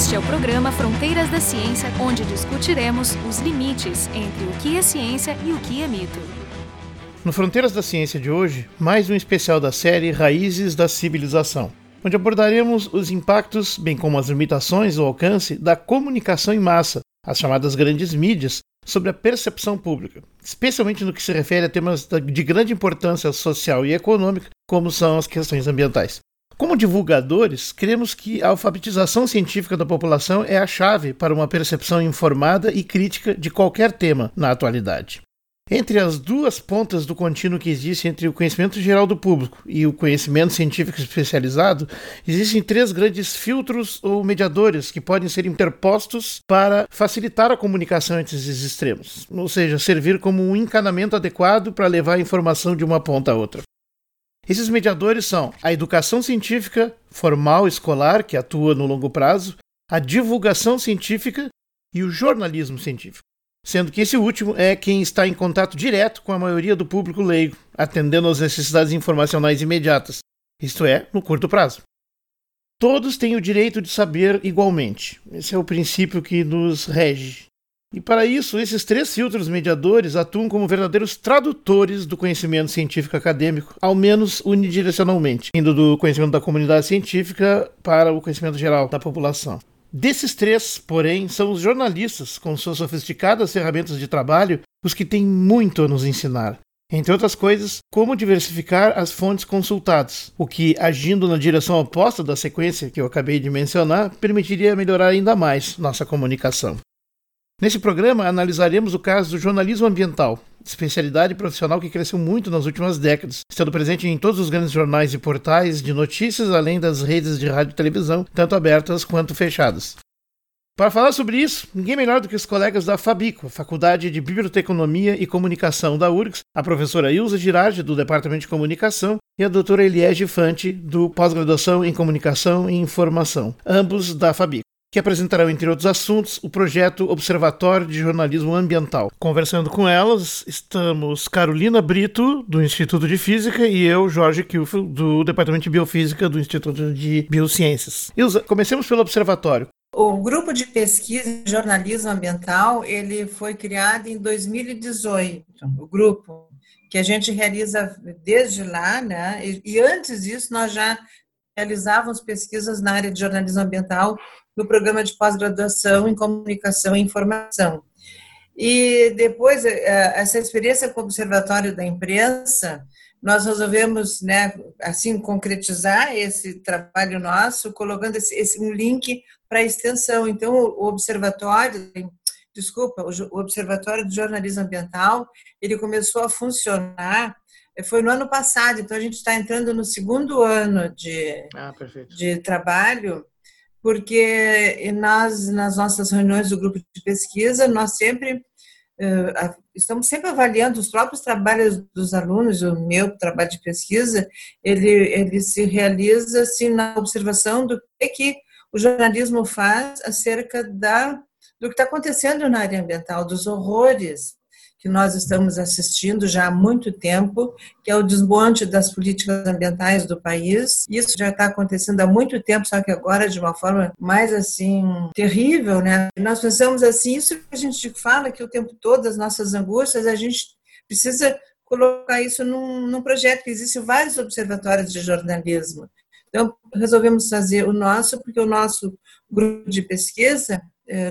Este é o programa Fronteiras da Ciência, onde discutiremos os limites entre o que é ciência e o que é mito. No Fronteiras da Ciência de hoje, mais um especial da série Raízes da Civilização, onde abordaremos os impactos, bem como as limitações ou alcance da comunicação em massa, as chamadas grandes mídias, sobre a percepção pública, especialmente no que se refere a temas de grande importância social e econômica, como são as questões ambientais. Como divulgadores, cremos que a alfabetização científica da população é a chave para uma percepção informada e crítica de qualquer tema na atualidade. Entre as duas pontas do contínuo que existe entre o conhecimento geral do público e o conhecimento científico especializado, existem três grandes filtros ou mediadores que podem ser interpostos para facilitar a comunicação entre esses extremos, ou seja, servir como um encanamento adequado para levar a informação de uma ponta a outra. Esses mediadores são a educação científica formal escolar, que atua no longo prazo, a divulgação científica e o jornalismo científico. Sendo que esse último é quem está em contato direto com a maioria do público leigo, atendendo às necessidades informacionais imediatas, isto é, no curto prazo. Todos têm o direito de saber igualmente. Esse é o princípio que nos rege e para isso, esses três filtros mediadores atuam como verdadeiros tradutores do conhecimento científico acadêmico, ao menos unidirecionalmente, indo do conhecimento da comunidade científica para o conhecimento geral da população. Desses três, porém, são os jornalistas, com suas sofisticadas ferramentas de trabalho, os que têm muito a nos ensinar. Entre outras coisas, como diversificar as fontes consultadas, o que, agindo na direção oposta da sequência que eu acabei de mencionar, permitiria melhorar ainda mais nossa comunicação. Nesse programa, analisaremos o caso do jornalismo ambiental, especialidade profissional que cresceu muito nas últimas décadas, estando presente em todos os grandes jornais e portais de notícias, além das redes de rádio e televisão, tanto abertas quanto fechadas. Para falar sobre isso, ninguém melhor do que os colegas da Fabico, Faculdade de Biblioteconomia e Comunicação da URGS, a professora Ilza Girardi, do Departamento de Comunicação, e a doutora Eliege Fante, do Pós-Graduação em Comunicação e Informação, ambos da Fabico que apresentarão, entre outros assuntos, o projeto Observatório de Jornalismo Ambiental. Conversando com elas, estamos Carolina Brito, do Instituto de Física, e eu, Jorge Kilfel, do Departamento de Biofísica do Instituto de Biociências. Ilza, comecemos pelo observatório. O grupo de pesquisa em jornalismo ambiental, ele foi criado em 2018, o grupo que a gente realiza desde lá, né? E antes disso nós já realizávamos pesquisas na área de jornalismo ambiental no programa de pós-graduação em comunicação e informação. E depois, eh, essa experiência com o Observatório da Imprensa, nós resolvemos, né, assim, concretizar esse trabalho nosso, colocando esse, esse um link para a extensão. Então, o Observatório, desculpa, o Observatório de Jornalismo Ambiental, ele começou a funcionar foi no ano passado, então a gente está entrando no segundo ano de, ah, de trabalho porque nós, nas nossas reuniões do grupo de pesquisa, nós sempre uh, estamos sempre avaliando os próprios trabalhos dos alunos, o meu trabalho de pesquisa, ele, ele se realiza assim, na observação do que, que o jornalismo faz acerca da, do que está acontecendo na área ambiental, dos horrores que nós estamos assistindo já há muito tempo, que é o desmonte das políticas ambientais do país. Isso já está acontecendo há muito tempo, só que agora de uma forma mais assim terrível, né? Nós pensamos assim, isso que a gente fala que o tempo todo as nossas angústias, a gente precisa colocar isso num, num projeto que existem vários observatórios de jornalismo. Então, resolvemos fazer o nosso, porque o nosso grupo de pesquisa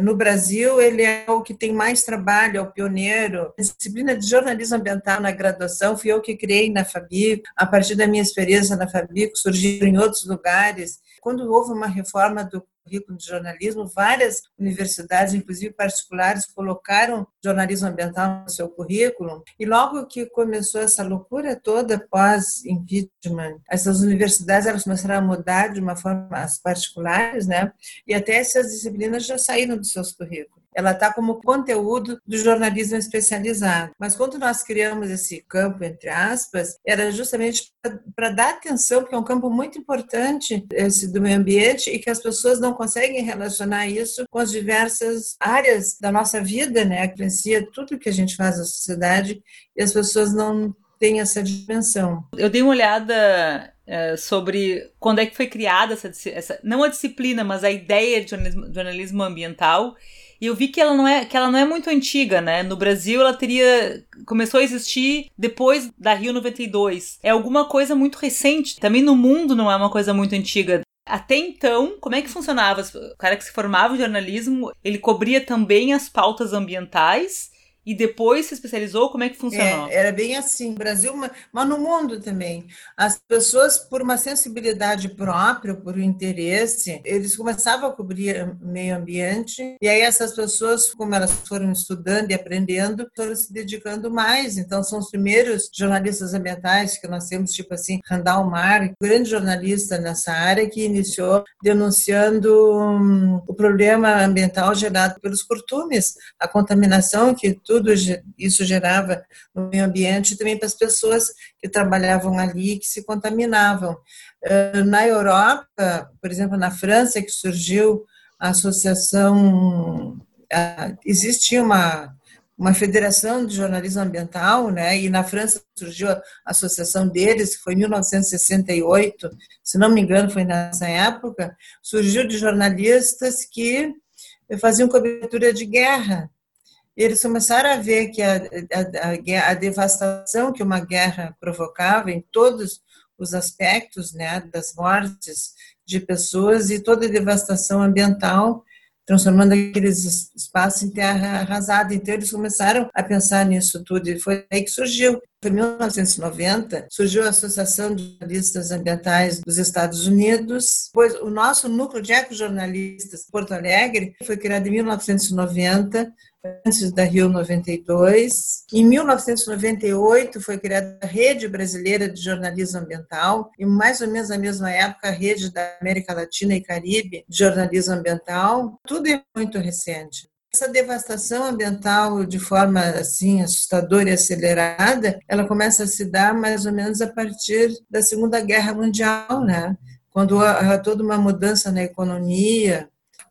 no Brasil, ele é o que tem mais trabalho, é o pioneiro. A disciplina de jornalismo ambiental na graduação fui eu que criei na Fabico. A partir da minha experiência na Fabico, surgiram em outros lugares. Quando houve uma reforma do currículo de jornalismo, várias universidades, inclusive particulares, colocaram jornalismo ambiental no seu currículo. E logo que começou essa loucura toda pós-impeachment, essas universidades elas começaram a mudar de uma forma as particulares, né? E até essas disciplinas já saíram dos seus currículos ela está como conteúdo do jornalismo especializado. Mas quando nós criamos esse campo, entre aspas, era justamente para dar atenção, porque é um campo muito importante esse do meio ambiente e que as pessoas não conseguem relacionar isso com as diversas áreas da nossa vida, né? Que influencia tudo que a gente faz na sociedade e as pessoas não têm essa dimensão. Eu dei uma olhada é, sobre quando é que foi criada essa, essa, não a disciplina, mas a ideia de jornalismo ambiental. E eu vi que ela não é que ela não é muito antiga, né? No Brasil ela teria começou a existir depois da Rio 92. É alguma coisa muito recente. Também no mundo não é uma coisa muito antiga. Até então, como é que funcionava? O cara que se formava em jornalismo, ele cobria também as pautas ambientais e depois se especializou? Como é que funcionou? É, era bem assim, Brasil, mas no mundo também. As pessoas, por uma sensibilidade própria, por um interesse, eles começavam a cobrir meio ambiente, e aí essas pessoas, como elas foram estudando e aprendendo, foram se dedicando mais. Então, são os primeiros jornalistas ambientais que nós temos, tipo assim, Randall Mar, grande jornalista nessa área, que iniciou denunciando hum, o problema ambiental gerado pelos curtumes, a contaminação que tudo tudo isso gerava no meio ambiente e também para as pessoas que trabalhavam ali que se contaminavam. Ah, na Europa, por exemplo, na França, que surgiu a associação, ah, existia uma uma federação de jornalismo ambiental, né? E na França surgiu a associação deles, que foi em 1968, se não me engano, foi nessa época, surgiu de jornalistas que faziam cobertura de guerra eles começaram a ver que a, a, a, devastação que uma guerra provocava em todos os aspectos, né, das mortes de pessoas e toda a devastação ambiental, transformando aqueles espaços em terra arrasada. Então, eles começaram a pensar nisso tudo e foi aí que surgiu. Em 1990, surgiu a Associação de Jornalistas Ambientais dos Estados Unidos, pois o nosso núcleo de ecojornalistas Porto Alegre foi criado em 1990 antes da Rio 92. Em 1998 foi criada a Rede Brasileira de Jornalismo Ambiental e mais ou menos na mesma época a Rede da América Latina e Caribe de Jornalismo Ambiental. Tudo é muito recente. Essa devastação ambiental de forma assim assustadora e acelerada, ela começa a se dar mais ou menos a partir da Segunda Guerra Mundial, né? Quando há toda uma mudança na economia,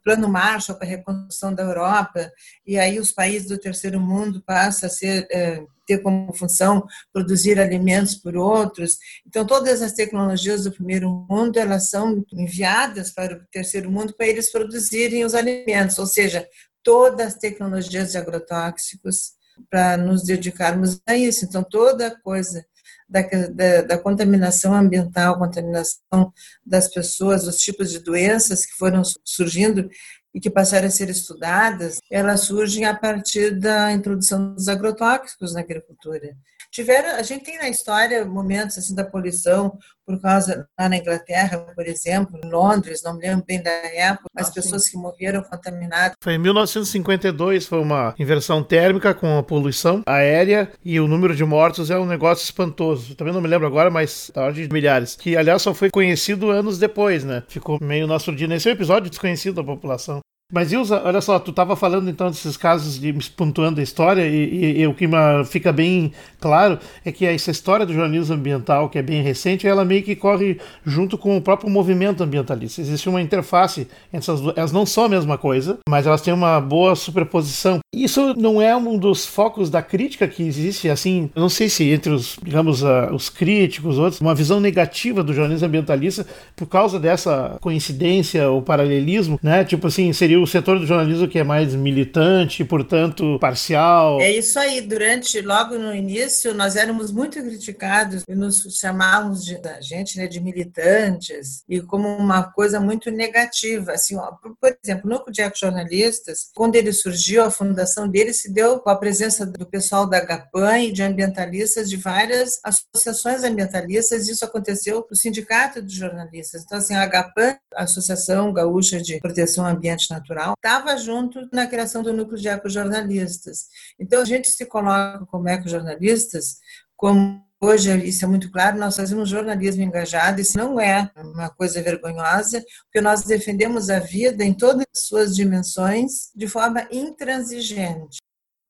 Plano Marshall para a reconstrução da Europa, e aí os países do terceiro mundo passam a ser, é, ter como função produzir alimentos por outros. Então, todas as tecnologias do primeiro mundo, elas são enviadas para o terceiro mundo para eles produzirem os alimentos, ou seja, todas as tecnologias de agrotóxicos para nos dedicarmos a isso. Então, toda coisa da, da, da, contaminação ambiental, contaminação das pessoas, os tipos de doenças que foram surgindo e que passaram a ser estudadas, elas surgem a partir da introdução dos agrotóxicos na agricultura tiveram, a gente tem na história momentos assim da poluição por causa lá na Inglaterra, por exemplo, em Londres, não me lembro bem da época, as ah, pessoas sim. que morreram contaminadas. Foi em 1952, foi uma inversão térmica com a poluição aérea e o número de mortos é um negócio espantoso. Também não me lembro agora, mas da ordem de milhares. Que aliás só foi conhecido anos depois, né? Ficou meio nosso dia nesse é episódio desconhecido da população. Mas Ilza, olha só, tu estava falando então desses casos de pontuando a história e, e, e, o que fica bem claro é que essa história do jornalismo ambiental, que é bem recente, ela meio que corre junto com o próprio movimento ambientalista. Existe uma interface entre essas duas, elas não são a mesma coisa, mas elas têm uma boa superposição. Isso não é um dos focos da crítica que existe, assim, não sei se entre os, digamos, uh, os críticos, outros, uma visão negativa do jornalismo ambientalista por causa dessa coincidência ou paralelismo, né? Tipo assim, seria o setor do jornalismo que é mais militante, portanto, parcial. É isso aí. Durante, logo no início, nós éramos muito criticados e nos chamávamos de da gente, né, de militantes e como uma coisa muito negativa. Assim, ó, por exemplo, no Núcleo Jornalistas, quando ele surgiu, a fundação dele se deu com a presença do pessoal da GAPAN e de ambientalistas de várias associações ambientalistas. Isso aconteceu no Sindicato de Jornalistas. Então, assim, a GAPAN, a Associação Gaúcha de Proteção Ambiente Natural, Estava junto na criação do núcleo de ecojornalistas. Então, a gente se coloca como ecojornalistas, como hoje isso é muito claro, nós fazemos jornalismo engajado, isso não é uma coisa vergonhosa, porque nós defendemos a vida em todas as suas dimensões de forma intransigente.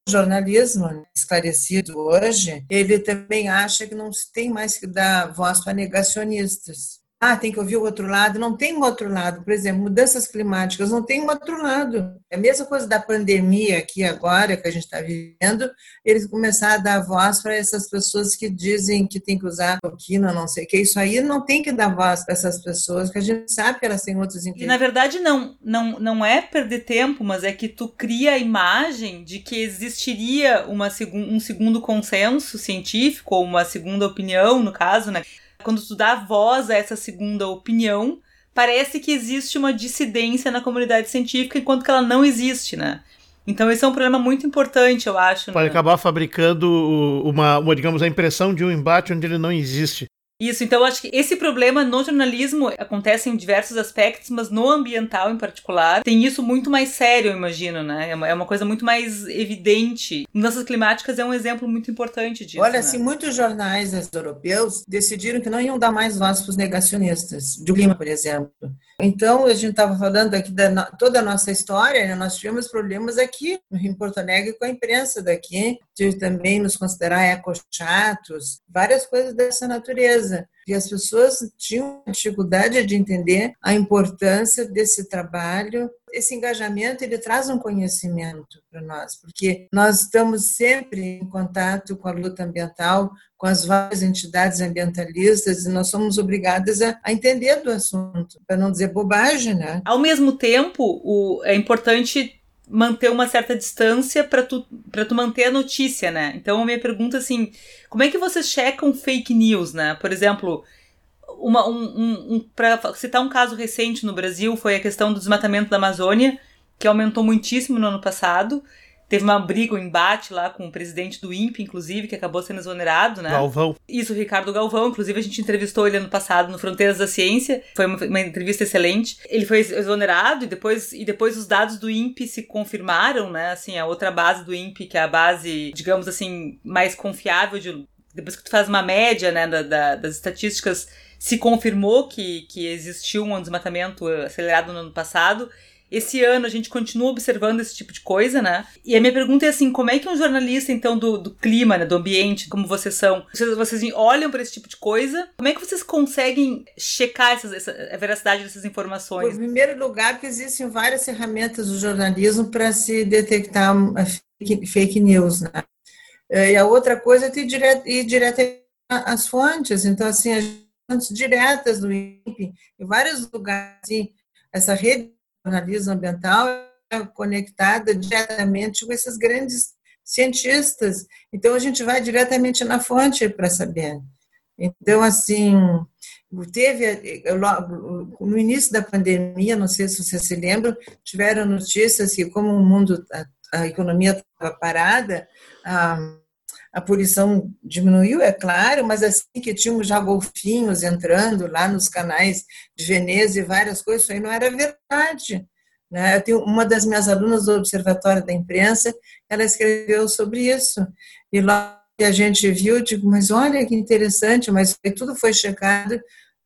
O jornalismo esclarecido hoje, ele também acha que não se tem mais que dar voz para negacionistas ah, tem que ouvir o outro lado. Não tem um outro lado. Por exemplo, mudanças climáticas não tem um outro lado. É a mesma coisa da pandemia aqui agora, que a gente está vivendo, eles começaram a dar voz para essas pessoas que dizem que tem que usar toquina, não sei o que. Isso aí não tem que dar voz para essas pessoas, que a gente sabe que elas têm outros interesses. E na verdade não, não, não é perder tempo, mas é que tu cria a imagem de que existiria uma, um segundo consenso científico, ou uma segunda opinião, no caso, né? Quando tu dá voz a essa segunda opinião, parece que existe uma dissidência na comunidade científica, enquanto que ela não existe, né? Então esse é um problema muito importante, eu acho. Pode né? acabar fabricando uma, uma, digamos, a impressão de um embate onde ele não existe. Isso, então acho que esse problema no jornalismo acontece em diversos aspectos, mas no ambiental em particular, tem isso muito mais sério, eu imagino, né? É uma, é uma coisa muito mais evidente. Mudanças climáticas é um exemplo muito importante disso. Olha, né? assim, muitos jornais europeus decidiram que não iam dar mais voz para os negacionistas, do clima, por exemplo. Então, a gente estava falando aqui da toda a nossa história, né? nós tivemos problemas aqui em Porto Alegre com a imprensa daqui, de também nos considerar ecochatos, várias coisas dessa natureza. E as pessoas tinham dificuldade de entender a importância desse trabalho. Esse engajamento ele traz um conhecimento para nós, porque nós estamos sempre em contato com a luta ambiental, com as várias entidades ambientalistas e nós somos obrigadas a, a entender do assunto, para não dizer bobagem, né? Ao mesmo tempo, o, é importante manter uma certa distância para tu, tu manter a notícia, né? Então, a minha pergunta assim, como é que vocês checam fake news, né? Por exemplo, uma, um, um, um para citar um caso recente no Brasil, foi a questão do desmatamento da Amazônia, que aumentou muitíssimo no ano passado. Teve uma briga, um embate lá com o presidente do INPE, inclusive, que acabou sendo exonerado, né? Galvão. Isso, Ricardo Galvão. Inclusive, a gente entrevistou ele ano passado no Fronteiras da Ciência. Foi uma, uma entrevista excelente. Ele foi exonerado e depois, e depois os dados do INPE se confirmaram, né? Assim, a outra base do INPE, que é a base, digamos assim, mais confiável de depois que tu faz uma média né, da, da, das estatísticas, se confirmou que, que existiu um desmatamento acelerado no ano passado. Esse ano a gente continua observando esse tipo de coisa, né? E a minha pergunta é assim, como é que um jornalista, então, do, do clima, né, do ambiente, como vocês são, vocês, vocês olham para esse tipo de coisa, como é que vocês conseguem checar essas, essa, a veracidade dessas informações? Em primeiro lugar, porque existem várias ferramentas do jornalismo para se detectar fake, fake news, né? E a outra coisa é ir direto, ir direto às fontes. Então, assim, as fontes diretas do INPE, em vários lugares, assim, essa rede de jornalismo ambiental é conectada diretamente com esses grandes cientistas. Então, a gente vai diretamente na fonte para saber. Então, assim, teve, no início da pandemia, não sei se você se lembra, tiveram notícias que como o mundo, a, a economia estava parada, a, a poluição diminuiu, é claro, mas assim que tínhamos já golfinhos entrando lá nos canais de Veneza e várias coisas, isso aí não era verdade. Né? Eu tenho uma das minhas alunas do Observatório da Imprensa, ela escreveu sobre isso. E lá que a gente viu, digo, mas olha que interessante, mas tudo foi checado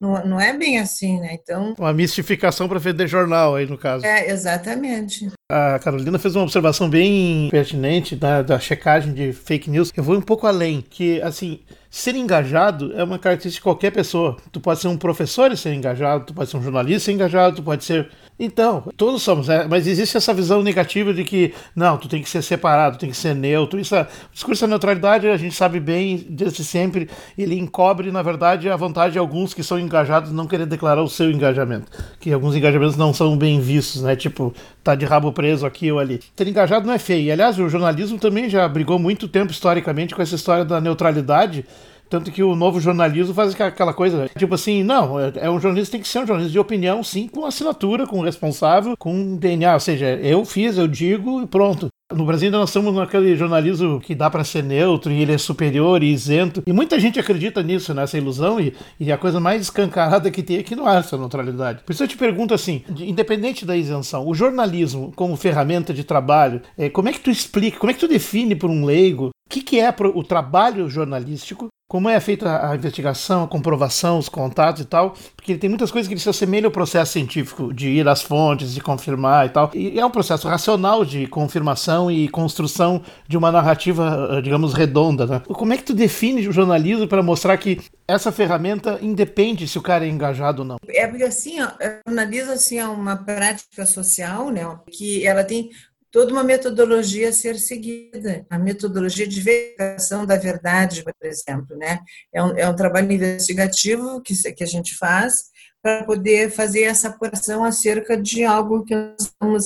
não, não é bem assim, né? Então. Uma mistificação para vender jornal aí, no caso. É, exatamente. A Carolina fez uma observação bem pertinente da, da checagem de fake news. Eu vou um pouco além, que, assim, ser engajado é uma característica de qualquer pessoa. Tu pode ser um professor e ser engajado, tu pode ser um jornalista e ser engajado, tu pode ser então, todos somos, né? mas existe essa visão negativa de que não, tu tem que ser separado, tem que ser neutro. Isso, é, o discurso da neutralidade a gente sabe bem desde sempre, ele encobre, na verdade, a vontade de alguns que são engajados não querer declarar o seu engajamento, que alguns engajamentos não são bem vistos, né? Tipo, tá de rabo preso aqui ou ali. Ter engajado não é feio. E, aliás, o jornalismo também já brigou muito tempo historicamente com essa história da neutralidade tanto que o novo jornalismo faz aquela coisa, tipo assim, não, é, é um jornalista tem que ser um jornalista de opinião, sim, com assinatura, com responsável, com DNA. Ou seja, eu fiz, eu digo e pronto. No Brasil ainda nós estamos naquele jornalismo que dá para ser neutro e ele é superior e isento. E muita gente acredita nisso, nessa ilusão, e, e a coisa mais escancarada que tem é que não há essa neutralidade. Por isso eu te pergunto assim, independente da isenção, o jornalismo como ferramenta de trabalho, é, como é que tu explica, como é que tu define por um leigo que, que é o trabalho jornalístico como é feita a investigação, a comprovação, os contatos e tal, porque tem muitas coisas que se assemelham ao processo científico, de ir às fontes, de confirmar e tal. E é um processo racional de confirmação e construção de uma narrativa, eh, digamos, redonda. Né? Como é que tu define o jornalismo para mostrar que essa ferramenta independe se o cara é engajado ou não? É porque assim, ó, jornalismo assim, é uma prática social, né, que ela tem toda uma metodologia a ser seguida, a metodologia de verificação da verdade, por exemplo, né? É um, é um trabalho investigativo que, que a gente faz para poder fazer essa apuração acerca de algo que nós estamos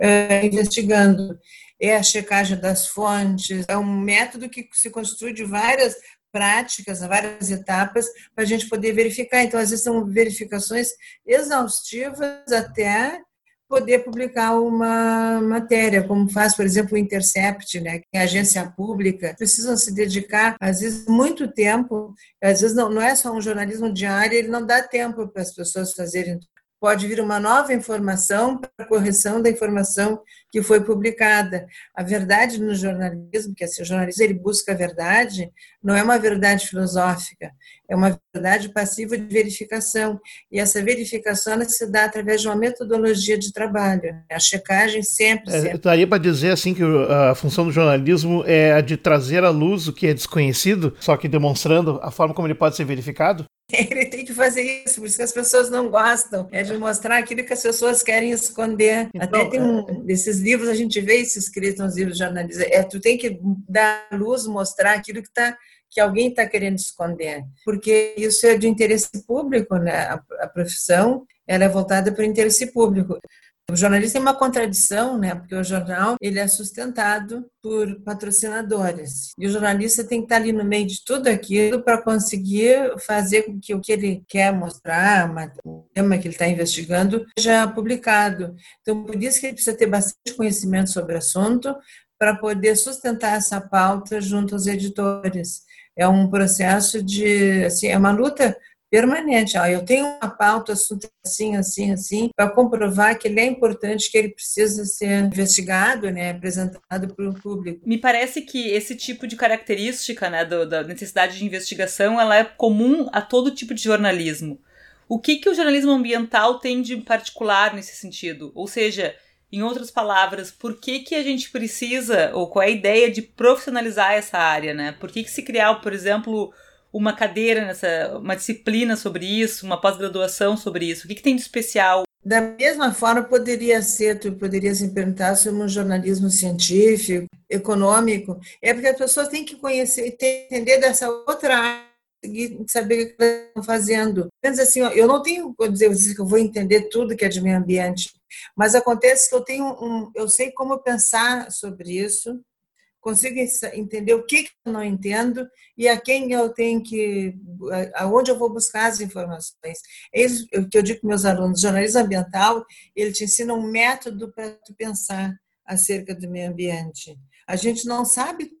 é, investigando. É a checagem das fontes, é um método que se constitui de várias práticas, várias etapas, para a gente poder verificar. Então, às vezes, são verificações exaustivas até poder publicar uma matéria, como faz, por exemplo, o Intercept, né, que é a agência pública, precisam se dedicar, às vezes, muito tempo, às vezes não, não é só um jornalismo diário, ele não dá tempo para as pessoas fazerem pode vir uma nova informação para correção da informação que foi publicada. A verdade no jornalismo, que assim, o jornalismo ele busca a verdade, não é uma verdade filosófica, é uma verdade passiva de verificação. E essa verificação se dá através de uma metodologia de trabalho. A checagem sempre. É, sempre. daria para dizer assim que a função do jornalismo é a de trazer à luz o que é desconhecido, só que demonstrando a forma como ele pode ser verificado? Ele tem fazer isso, por isso que as pessoas não gostam, é de mostrar aquilo que as pessoas querem esconder. Então, Até tem um é. desses livros, a gente vê isso escrito nos livros de jornalismo, é, tu tem que dar luz, mostrar aquilo que está que alguém está querendo esconder, porque isso é de interesse público, né? A, a profissão ela é voltada para o interesse público. O jornalista tem uma contradição, né? Porque o jornal ele é sustentado por patrocinadores e o jornalista tem que estar ali no meio de tudo aquilo para conseguir fazer com que o que ele quer mostrar, o tema que ele está investigando, seja publicado. Então, por isso que ele precisa ter bastante conhecimento sobre o assunto para poder sustentar essa pauta junto aos editores. É um processo de, assim, é uma luta permanente. Ó, eu tenho uma pauta assim, assim, assim, para comprovar que ele é importante, que ele precisa ser investigado, né, apresentado para o público. Me parece que esse tipo de característica, né, do, da necessidade de investigação, ela é comum a todo tipo de jornalismo. O que, que o jornalismo ambiental tem de particular nesse sentido? Ou seja, em outras palavras, por que, que a gente precisa, ou qual é a ideia de profissionalizar essa área, né? Por que, que se criar, por exemplo, uma cadeira nessa, uma disciplina sobre isso, uma pós-graduação sobre isso? O que, que tem de especial? Da mesma forma, poderia ser, tu poderia se perguntar sobre um jornalismo científico, econômico, é porque as pessoas têm que conhecer, entender dessa outra área saber o que estão fazendo. Mas assim, eu não tenho, vou dizer, que eu vou entender tudo que é de meio ambiente, mas acontece que eu tenho um, eu sei como pensar sobre isso, consigo entender o que, eu não entendo e a quem eu tenho que, aonde eu vou buscar as informações. É isso que eu digo para meus alunos. jornalismo ambiental, ele te ensina um método para tu pensar acerca do meio ambiente. A gente não sabe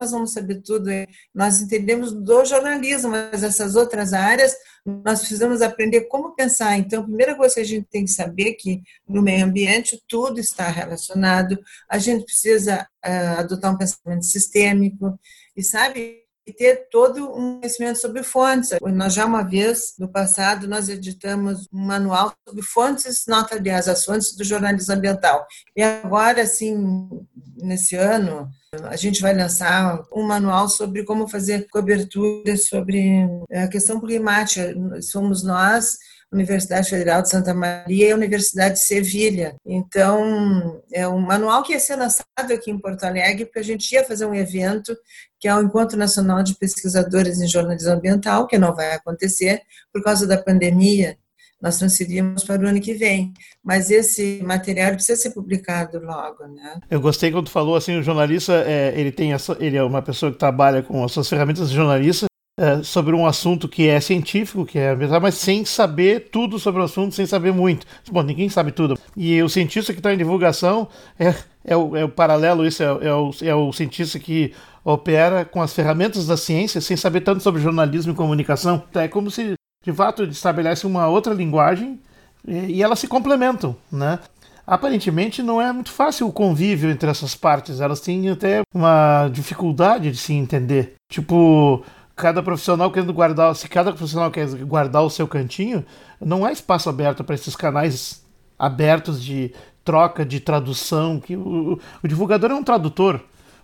nós vamos saber tudo. Nós entendemos do jornalismo, mas essas outras áreas nós precisamos aprender como pensar. Então, a primeira coisa que a gente tem que saber é que no meio ambiente tudo está relacionado. A gente precisa uh, adotar um pensamento sistêmico e sabe ter todo um conhecimento sobre fontes. Nós já uma vez, no passado, nós editamos um manual sobre fontes, nota aliás, as fontes do jornalismo ambiental. E agora, assim, nesse ano, a gente vai lançar um manual sobre como fazer cobertura sobre a questão climática. Somos nós Universidade Federal de Santa Maria e a Universidade de Sevilha. Então, é um manual que ia ser lançado aqui em Porto Alegre, porque a gente ia fazer um evento, que é o Encontro Nacional de Pesquisadores em Jornalismo Ambiental, que não vai acontecer por causa da pandemia. Nós transferimos para o ano que vem, mas esse material precisa ser publicado logo, né? Eu gostei quando falou assim, o jornalista, é, ele tem, ele é uma pessoa que trabalha com as suas ferramentas de jornalista, é, sobre um assunto que é científico, que é mas sem saber tudo sobre o assunto, sem saber muito. Bom, ninguém sabe tudo. E o cientista que está em divulgação é, é, o, é o paralelo, isso é, é, o, é o cientista que opera com as ferramentas da ciência sem saber tanto sobre jornalismo e comunicação. É como se, de fato, estabelece uma outra linguagem e, elas se complementam, né? aparentemente não é muito fácil o convívio entre essas partes. Elas têm até uma dificuldade de se entender. Tipo, cada profissional querendo guardar, se cada profissional quer guardar o seu cantinho, não há espaço aberto para esses canais abertos de troca, de tradução, que o, o divulgador é um tradutor.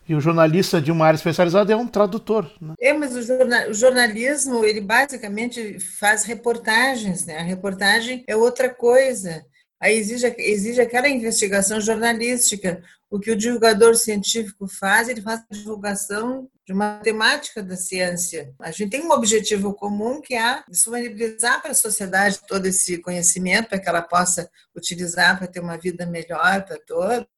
E o jornalista de uma área especializada é um tradutor. Né? É, mas o, o, jornalismo, ele basicamente faz reportagens, né? A reportagem é outra coisa. Aí exige, exige aquela investigação jornalística. O que o divulgador científico faz, ele faz a divulgação de uma temática da ciência. A gente tem um objetivo comum que é disponibilizar para a sociedade todo esse conhecimento para que ela possa utilizar para ter uma vida melhor para todos.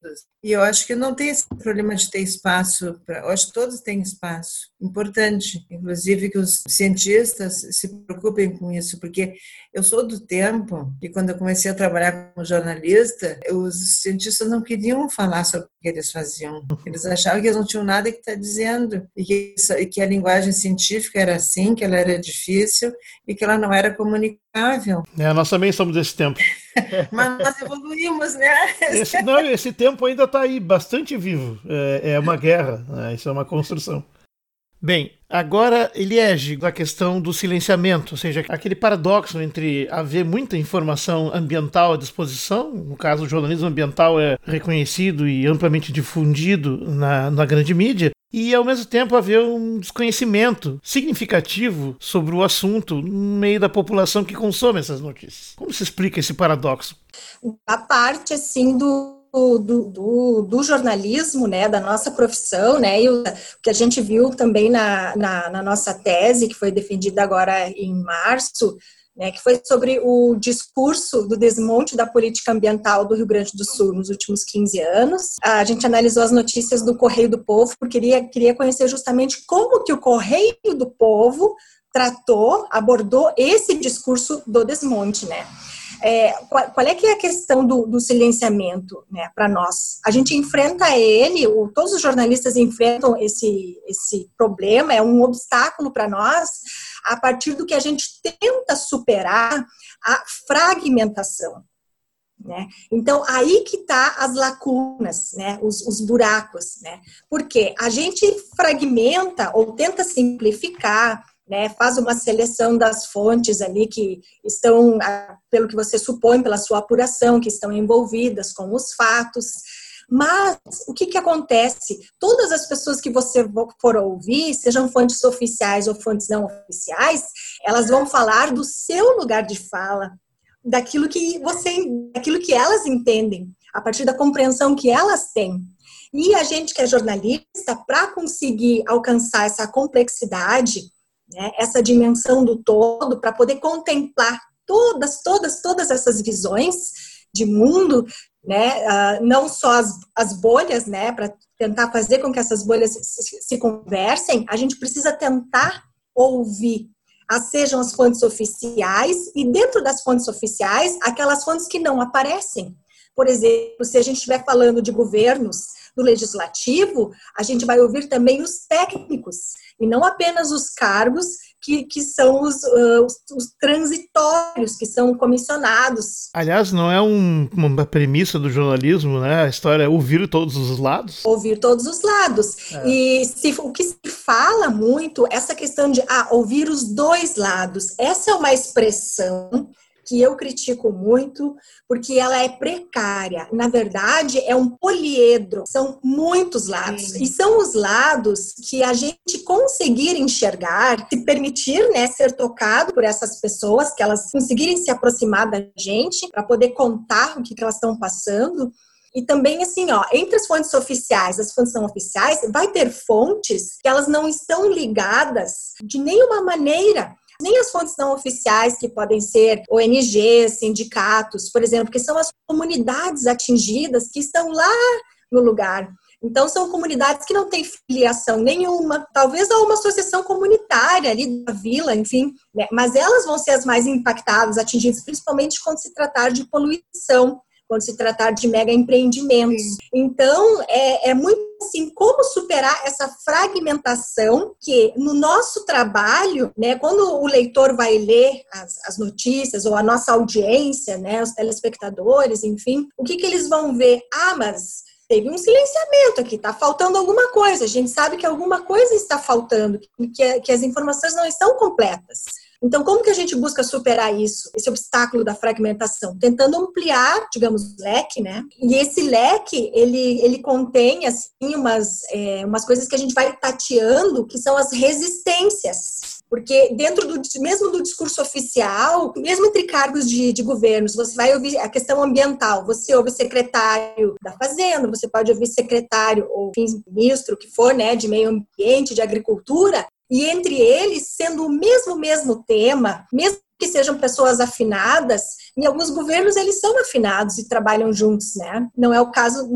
E eu acho que não tem esse problema de ter espaço para. Eu acho que todos têm espaço importante, inclusive que os cientistas se preocupem com isso, porque eu sou do tempo e quando eu comecei a trabalhar como jornalista, os cientistas não queriam falar sobre o que eles faziam. Eles achavam que eles não tinham nada que estar tá dizendo e que, e que a linguagem científica era assim, que ela era difícil e que ela não era comunicável. É, nós também somos desse tempo. Mas nós evoluímos, né? Esse, não, esse tempo ainda está aí, bastante vivo. É, é uma guerra, né? isso é uma construção. Bem, agora Eliege, a questão do silenciamento, ou seja, aquele paradoxo entre haver muita informação ambiental à disposição, no caso o jornalismo ambiental é reconhecido e amplamente difundido na, na grande mídia, e ao mesmo tempo haver um desconhecimento significativo sobre o assunto no meio da população que consome essas notícias. Como se explica esse paradoxo? A parte, assim, do do, do, do, jornalismo, né, da nossa profissão, né, e o que a gente viu também na, na, na nossa tese, que foi defendida agora em março, né, que foi sobre o discurso do desmonte da política ambiental do Rio Grande do Sul nos últimos 15 anos. A gente analisou as notícias do Correio do Povo, porque queria, queria conhecer justamente como que o Correio do Povo tratou, abordou esse discurso do desmonte, né? É, qual, qual, é que é a questão do, do silenciamento né, para nós? A gente enfrenta ele, o, todos os jornalistas enfrentam esse, esse problema, é um obstáculo para nós, a partir do que a gente tenta superar a fragmentação. Né? Então, aí que tá as lacunas, né? os, os buracos. Né? Porque a gente fragmenta ou tenta simplificar, né, faz uma seleção das fontes ali que estão, pelo que você supõe, pela sua apuração, que estão envolvidas com os fatos. Mas o que, que acontece? Todas as pessoas que você for ouvir, sejam fontes oficiais ou fontes não oficiais, elas vão falar do seu lugar de fala, daquilo que você, daquilo que elas entendem, a partir da compreensão que elas têm. E a gente que é jornalista, para conseguir alcançar essa complexidade, né, essa dimensão do todo, para poder contemplar todas, todas, todas essas visões de mundo, né, uh, não só as, as bolhas, né, para tentar fazer com que essas bolhas se, se conversem, a gente precisa tentar ouvir as, sejam as fontes oficiais e dentro das fontes oficiais, aquelas fontes que não aparecem. Por exemplo, se a gente estiver falando de governos do legislativo, a gente vai ouvir também os técnicos, e não apenas os cargos que, que são os, uh, os, os, transitórios, que são comissionados. Aliás, não é um, uma premissa do jornalismo, né? A história é ouvir todos os lados. Ouvir todos os lados. É. E se, o que se fala muito, essa questão de ah, ouvir os dois lados, essa é uma expressão que eu critico muito, porque ela é precária. Na verdade, é um poliedro, são muitos lados. Sim. E são os lados que a gente conseguir enxergar, se permitir né, ser tocado por essas pessoas, que elas conseguirem se aproximar da gente para poder contar o que, que elas estão passando. E também, assim, ó, entre as fontes oficiais e as fontes não oficiais, vai ter fontes que elas não estão ligadas de nenhuma maneira nem as fontes não oficiais, que podem ser ONGs, sindicatos, por exemplo, que são as comunidades atingidas que estão lá no lugar. Então, são comunidades que não têm filiação nenhuma, talvez a uma associação comunitária ali da vila, enfim, né? mas elas vão ser as mais impactadas, atingidas, principalmente quando se tratar de poluição quando se tratar de mega empreendimentos. Então, é, é muito assim, como superar essa fragmentação que no nosso trabalho, né, quando o leitor vai ler as, as notícias ou a nossa audiência, né, os telespectadores, enfim, o que, que eles vão ver? Ah, mas teve um silenciamento aqui, está faltando alguma coisa, a gente sabe que alguma coisa está faltando, que, que as informações não estão completas. Então, como que a gente busca superar isso, esse obstáculo da fragmentação? Tentando ampliar, digamos, o leque, né? E esse leque, ele, ele contém, assim, umas, é, umas coisas que a gente vai tateando, que são as resistências. Porque dentro do mesmo do discurso oficial, mesmo entre cargos de, de governos, você vai ouvir a questão ambiental, você ouve secretário da Fazenda, você pode ouvir secretário ou ministro que for, né, de meio ambiente, de agricultura, e entre eles, sendo o mesmo mesmo tema, mesmo que sejam pessoas afinadas, em alguns governos eles são afinados e trabalham juntos, né? Não é o caso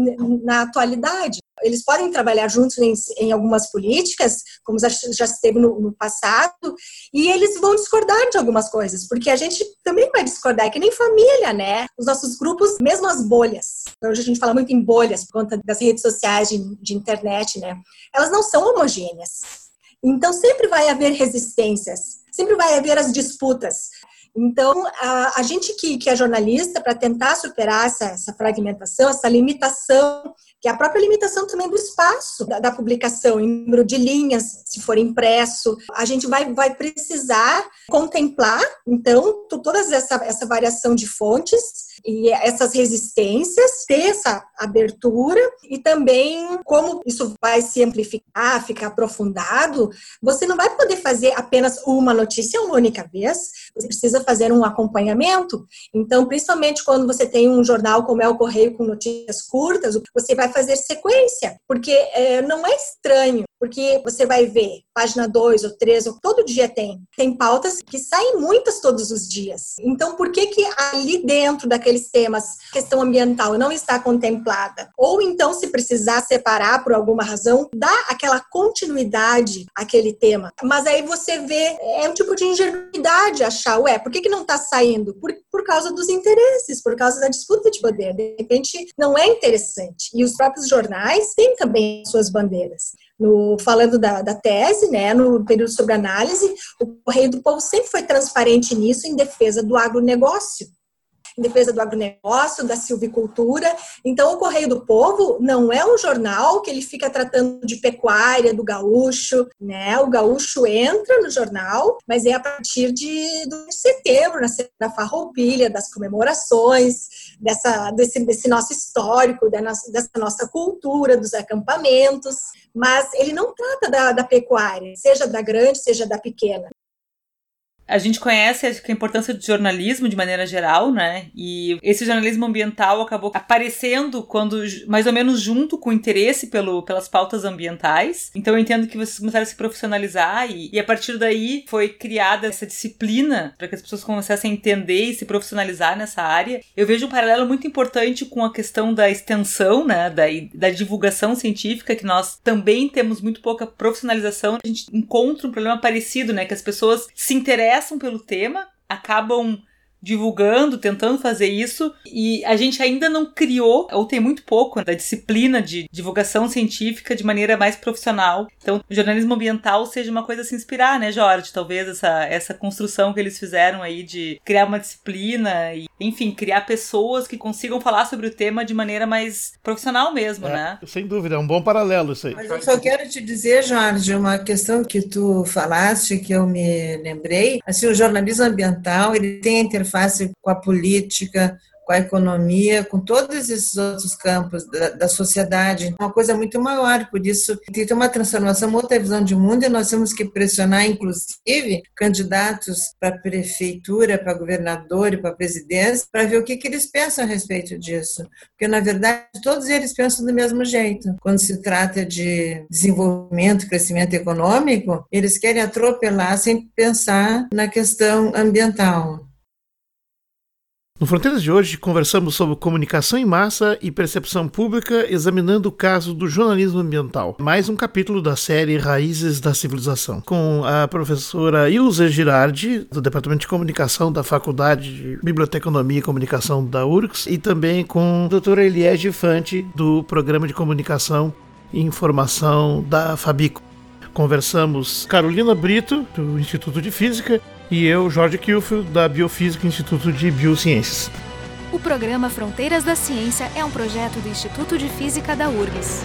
na atualidade. Eles podem trabalhar juntos em, em algumas políticas, como já, já esteve no, no, passado, e eles vão discordar de algumas coisas, porque a gente também vai discordar, é que nem família, né? Os nossos grupos, mesmo as bolhas, hoje a gente fala muito em bolhas por conta das redes sociais, de, de internet, né? Elas não são homogêneas então, sempre vai haver resistências, sempre vai haver as disputas. Então, a, a gente que, que é jornalista, para tentar superar essa, essa, fragmentação, essa limitação, que é a própria limitação também do espaço da, da, publicação, número de linhas, se for impresso, a gente vai, vai precisar contemplar, então, toda essa, essa variação de fontes e essas resistências, ter essa abertura e também como isso vai se amplificar, ficar aprofundado, você não vai poder fazer apenas uma notícia uma única vez, você precisa fazer um acompanhamento. Então, principalmente quando você tem um jornal como é o Correio com notícias curtas, você vai fazer sequência, porque é, não é estranho porque você vai ver página 2 ou 3, ou todo dia tem. Tem pautas que saem muitas todos os dias. Então, por que que ali dentro daqueles temas, questão ambiental não está contemplada? Ou então, se precisar separar por alguma razão, dá aquela continuidade àquele tema. Mas aí você vê, é um tipo de ingenuidade achar, ué, por que que não está saindo? Por, por causa dos interesses, por causa da disputa de poder. De repente, não é interessante. E os próprios jornais têm também suas bandeiras no, falando da, da, tese, né, no período sobre análise, o Correio do Povo sempre foi transparente nisso em defesa do agronegócio em defesa do agronegócio, da silvicultura. Então, o Correio do Povo não é um jornal que ele fica tratando de pecuária do gaúcho, né? O gaúcho entra no jornal, mas é a partir de, de setembro, na da farroupilha, das comemorações, dessa, desse, desse nosso histórico, dessa nossa cultura, dos acampamentos. Mas ele não trata da, da pecuária, seja da grande, seja da pequena a gente conhece a importância do jornalismo de maneira geral, né? E esse jornalismo ambiental acabou aparecendo quando mais ou menos junto com o interesse pelo, pelas pautas ambientais. Então eu entendo que vocês começaram a se profissionalizar e, e a partir daí foi criada essa disciplina para que as pessoas começassem a entender e se profissionalizar nessa área. Eu vejo um paralelo muito importante com a questão da extensão, né? Da, da divulgação científica, que nós também temos muito pouca profissionalização. A gente encontra um problema parecido, né? Que as pessoas se interessam interessam pelo tema, acabam divulgando, tentando fazer isso, e a gente ainda não criou, ou tem muito pouco, da disciplina de divulgação científica de maneira mais profissional. Então, o jornalismo ambiental seja uma coisa a se inspirar, né, Jorge? Talvez essa, essa construção que eles fizeram aí de criar uma disciplina e, enfim, criar pessoas que consigam falar sobre o tema de maneira mais profissional mesmo, é, né? Sem dúvida, é um bom paralelo isso aí. Mas eu só quero te dizer, Jorge, uma questão que tu falaste, que eu me lembrei, assim, o jornalismo ambiental, ele tem a interface interface com a política, com a economia, com todos esses outros campos da, da sociedade. Uma coisa muito maior, por isso tem que ter uma transformação, uma outra visão de mundo, e nós temos que pressionar, inclusive, candidatos para prefeitura, para governador e para presidência, para ver o que, que eles pensam a respeito disso. Porque, na verdade, todos eles pensam do mesmo jeito. Quando se trata de desenvolvimento, crescimento econômico, eles querem atropelar sem pensar na questão ambiental. No Fronteiras de hoje, conversamos sobre comunicação em massa e percepção pública, examinando o caso do jornalismo ambiental. Mais um capítulo da série Raízes da Civilização, com a professora Ilza Girardi, do Departamento de Comunicação da Faculdade de Biblioteconomia e Comunicação da URGS, e também com a doutora Eliege Fante, do Programa de Comunicação e Informação da Fabico. Conversamos Carolina Brito, do Instituto de Física, e eu, Jorge Kilfield, da Biofísica Instituto de Biociências. O programa Fronteiras da Ciência é um projeto do Instituto de Física da URGS.